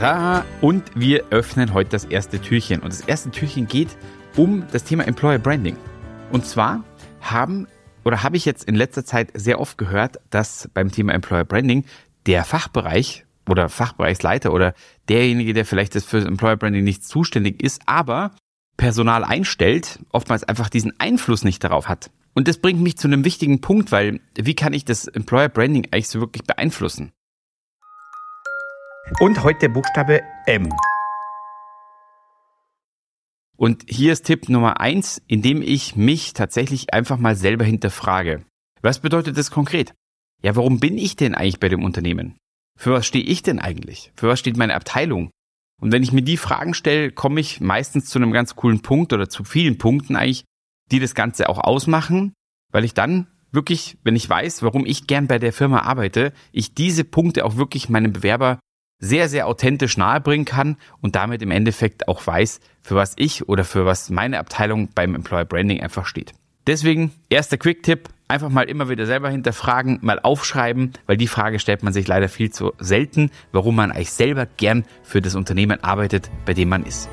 Tada! Und wir öffnen heute das erste Türchen. Und das erste Türchen geht um das Thema Employer Branding. Und zwar haben oder habe ich jetzt in letzter Zeit sehr oft gehört, dass beim Thema Employer Branding der Fachbereich oder Fachbereichsleiter oder derjenige, der vielleicht das für Employer Branding nicht zuständig ist, aber Personal einstellt, oftmals einfach diesen Einfluss nicht darauf hat. Und das bringt mich zu einem wichtigen Punkt, weil wie kann ich das Employer Branding eigentlich so wirklich beeinflussen? Und heute der Buchstabe M. Und hier ist Tipp Nummer eins, indem ich mich tatsächlich einfach mal selber hinterfrage. Was bedeutet das konkret? Ja, warum bin ich denn eigentlich bei dem Unternehmen? Für was stehe ich denn eigentlich? Für was steht meine Abteilung? Und wenn ich mir die Fragen stelle, komme ich meistens zu einem ganz coolen Punkt oder zu vielen Punkten eigentlich, die das Ganze auch ausmachen, weil ich dann wirklich, wenn ich weiß, warum ich gern bei der Firma arbeite, ich diese Punkte auch wirklich meinem Bewerber sehr, sehr authentisch nahebringen kann und damit im Endeffekt auch weiß, für was ich oder für was meine Abteilung beim Employer Branding einfach steht. Deswegen, erster Quick-Tipp, einfach mal immer wieder selber hinterfragen, mal aufschreiben, weil die Frage stellt man sich leider viel zu selten, warum man eigentlich selber gern für das Unternehmen arbeitet, bei dem man ist.